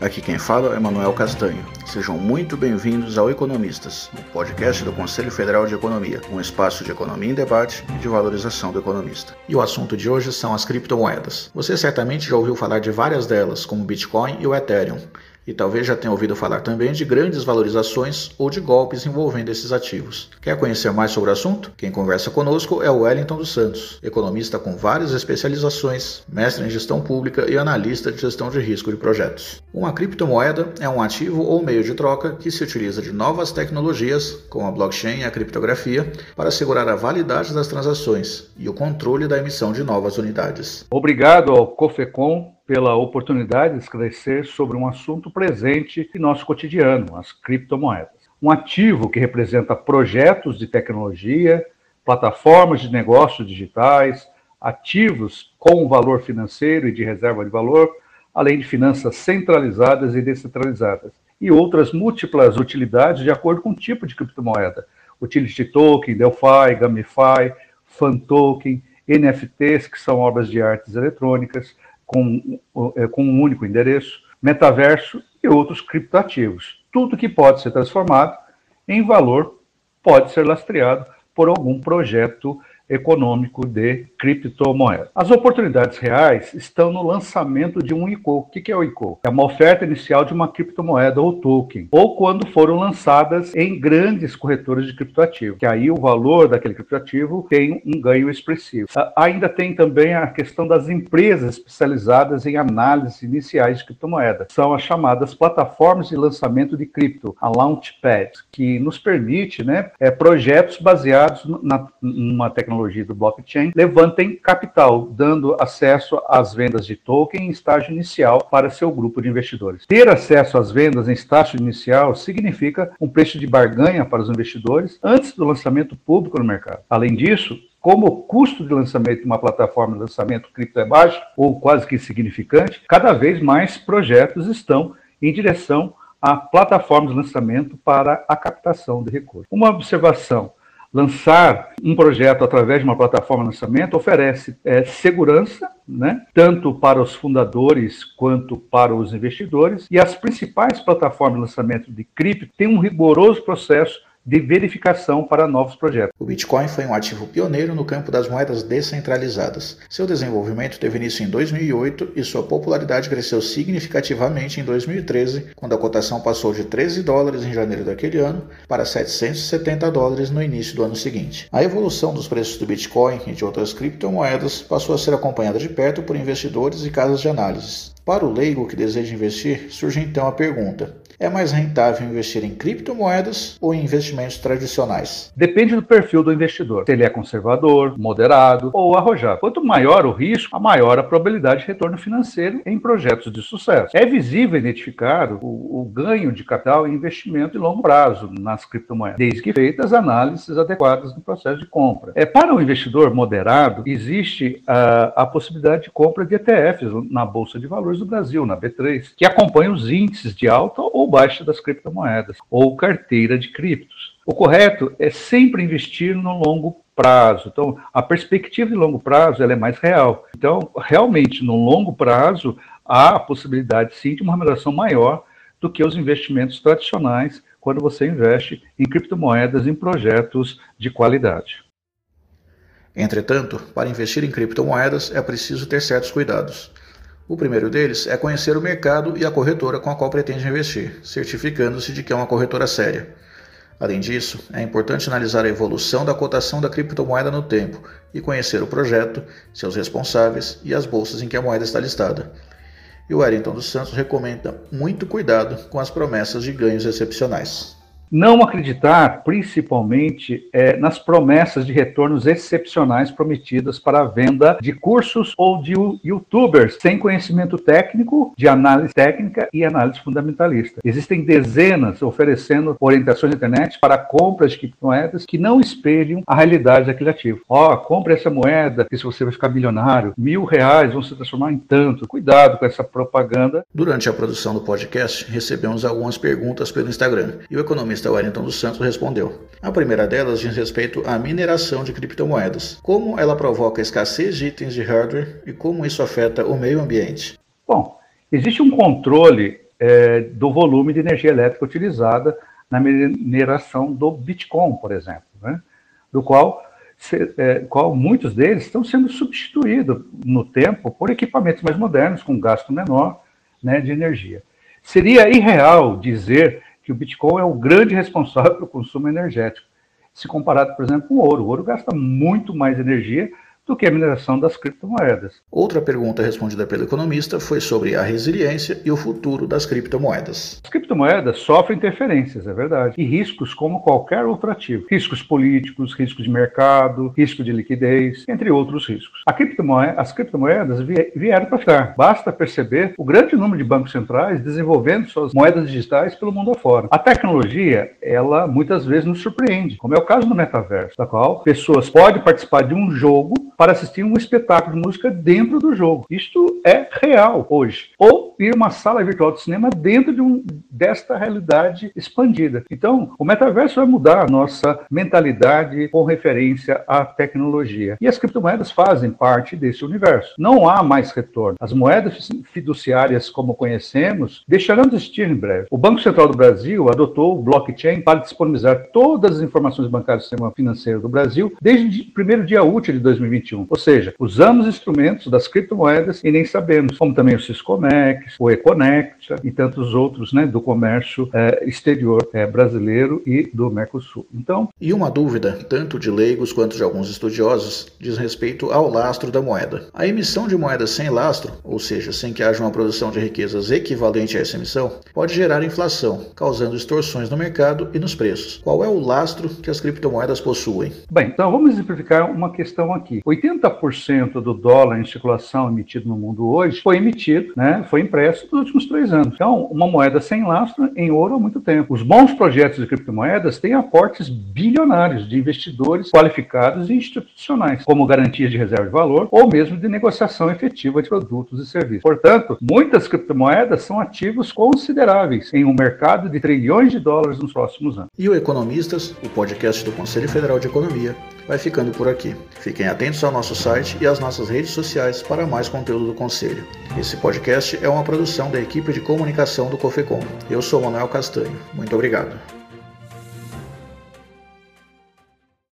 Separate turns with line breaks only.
Aqui quem fala é Manuel Castanho. Sejam muito bem-vindos ao Economistas, o podcast do Conselho Federal de Economia, um espaço de economia em debate e de valorização do economista. E o assunto de hoje são as criptomoedas. Você certamente já ouviu falar de várias delas, como o Bitcoin e o Ethereum e talvez já tenha ouvido falar também de grandes valorizações ou de golpes envolvendo esses ativos. Quer conhecer mais sobre o assunto? Quem conversa conosco é o Wellington dos Santos, economista com várias especializações, mestre em gestão pública e analista de gestão de risco de projetos. Uma criptomoeda é um ativo ou meio de troca que se utiliza de novas tecnologias, como a blockchain e a criptografia, para assegurar a validade das transações e o controle da emissão de novas unidades.
Obrigado ao COFECOM pela oportunidade de esclarecer sobre um assunto presente em nosso cotidiano, as criptomoedas. Um ativo que representa projetos de tecnologia, plataformas de negócios digitais, ativos com valor financeiro e de reserva de valor, além de finanças centralizadas e descentralizadas, e outras múltiplas utilidades de acordo com o tipo de criptomoeda. Utility Token, Delphi, Gamify, Fan Token, NFTs, que são obras de artes eletrônicas, com, é, com um único endereço, metaverso e outros criptoativos. Tudo que pode ser transformado em valor pode ser lastreado por algum projeto econômico de criptomoeda. As oportunidades reais estão no lançamento de um ICO. O que é o ICO? É uma oferta inicial de uma criptomoeda ou token, ou quando foram lançadas em grandes corretoras de criptoativo, que aí o valor daquele criptoativo tem um ganho expressivo. Ah, ainda tem também a questão das empresas especializadas em análise iniciais de criptomoeda. São as chamadas plataformas de lançamento de cripto, a Launchpad, que nos permite né, é, projetos baseados na, numa tecnologia do blockchain, levantem capital, dando acesso às vendas de token em estágio inicial para seu grupo de investidores. Ter acesso às vendas em estágio inicial significa um preço de barganha para os investidores antes do lançamento público no mercado. Além disso, como o custo de lançamento de uma plataforma de lançamento cripto é baixo, ou quase que insignificante, cada vez mais projetos estão em direção a plataformas de lançamento para a captação de recursos. Uma observação: lançar um projeto através de uma plataforma de lançamento oferece é, segurança, né, tanto para os fundadores quanto para os investidores, e as principais plataformas de lançamento de cripto têm um rigoroso processo de verificação para novos projetos.
O Bitcoin foi um ativo pioneiro no campo das moedas descentralizadas. Seu desenvolvimento teve início em 2008 e sua popularidade cresceu significativamente em 2013, quando a cotação passou de 13 dólares em janeiro daquele ano para 770 dólares no início do ano seguinte. A evolução dos preços do Bitcoin e de outras criptomoedas passou a ser acompanhada de perto por investidores e casas de análise. Para o leigo que deseja investir, surge então a pergunta: é mais rentável investir em criptomoedas ou em investimentos tradicionais?
Depende do perfil do investidor. Se ele é conservador, moderado ou arrojado. Quanto maior o risco, a maior a probabilidade de retorno financeiro em projetos de sucesso. É visível identificar o, o ganho de capital em investimento de longo prazo nas criptomoedas, desde que feitas análises adequadas no processo de compra. É, para o investidor moderado, existe a, a possibilidade de compra de ETFs na Bolsa de Valores do Brasil, na B3, que acompanham os índices de alta ou baixa das criptomoedas, ou carteira de criptos. O correto é sempre investir no longo prazo. Então, a perspectiva de longo prazo ela é mais real. Então, realmente, no longo prazo, há a possibilidade, sim, de uma remuneração maior do que os investimentos tradicionais quando você investe em criptomoedas em projetos de qualidade.
Entretanto, para investir em criptomoedas é preciso ter certos cuidados. O primeiro deles é conhecer o mercado e a corretora com a qual pretende investir, certificando-se de que é uma corretora séria. Além disso, é importante analisar a evolução da cotação da criptomoeda no tempo e conhecer o projeto, seus responsáveis e as bolsas em que a moeda está listada. E o Wellington dos Santos recomenda muito cuidado com as promessas de ganhos excepcionais.
Não acreditar, principalmente, é, nas promessas de retornos excepcionais prometidas para a venda de cursos ou de youtubers sem conhecimento técnico, de análise técnica e análise fundamentalista. Existem dezenas oferecendo orientações na internet para compras de criptomoedas que não espelham a realidade daquele ativo. Ó, oh, compre essa moeda que se você vai ficar milionário, mil reais vão se transformar em tanto. Cuidado com essa propaganda.
Durante a produção do podcast, recebemos algumas perguntas pelo Instagram e o economista economista Wellington dos Santos respondeu. A primeira delas diz respeito à mineração de criptomoedas, como ela provoca escassez de itens de hardware e como isso afeta o meio ambiente.
Bom, existe um controle é, do volume de energia elétrica utilizada na mineração do Bitcoin, por exemplo, né? do qual, se, é, qual muitos deles estão sendo substituídos no tempo por equipamentos mais modernos, com gasto menor né, de energia. Seria irreal dizer que o Bitcoin é o grande responsável pelo consumo energético, se comparado, por exemplo, com o ouro. O ouro gasta muito mais energia do que a mineração das criptomoedas.
Outra pergunta respondida pelo economista foi sobre a resiliência e o futuro das criptomoedas.
As criptomoedas sofrem interferências, é verdade, e riscos como qualquer outro ativo. Riscos políticos, riscos de mercado, risco de liquidez, entre outros riscos. Criptomoeda, as criptomoedas vieram para ficar. Basta perceber o grande número de bancos centrais desenvolvendo suas moedas digitais pelo mundo afora. A tecnologia, ela muitas vezes nos surpreende, como é o caso do metaverso, da qual pessoas podem participar de um jogo para assistir um espetáculo de música dentro do jogo. Isto é real hoje. Ou ir uma sala virtual de cinema dentro de um, desta realidade expandida. Então, o metaverso vai mudar a nossa mentalidade com referência à tecnologia. E as criptomoedas fazem parte desse universo. Não há mais retorno. As moedas fiduciárias, como conhecemos, deixarão de existir em breve. O Banco Central do Brasil adotou o blockchain para disponibilizar todas as informações bancárias do sistema financeiro do Brasil desde o primeiro dia útil de 2021. 2021. Ou seja, usamos instrumentos das criptomoedas e nem sabemos, como também o Syscomex, o Econect e tantos outros né, do comércio é, exterior é, brasileiro e do Mercosul. Então,
e uma dúvida, tanto de leigos quanto de alguns estudiosos, diz respeito ao lastro da moeda. A emissão de moedas sem lastro, ou seja, sem que haja uma produção de riquezas equivalente a essa emissão, pode gerar inflação, causando distorções no mercado e nos preços. Qual é o lastro que as criptomoedas possuem?
Bem, então vamos exemplificar uma questão aqui. 80% do dólar em circulação emitido no mundo hoje foi emitido, né, foi impresso nos últimos três anos. Então, uma moeda sem lastro em ouro há muito tempo. Os bons projetos de criptomoedas têm aportes bilionários de investidores qualificados e institucionais, como garantias de reserva de valor ou mesmo de negociação efetiva de produtos e serviços. Portanto, muitas criptomoedas são ativos consideráveis em um mercado de trilhões de dólares nos próximos anos.
E o Economistas, o podcast do Conselho Federal de Economia, vai ficando por aqui. Fiquem atentos ao nosso site e às nossas redes sociais para mais conteúdo do Conselho. Esse podcast é uma produção da equipe de comunicação do COFECOM. Eu sou Manuel Castanho. Muito obrigado.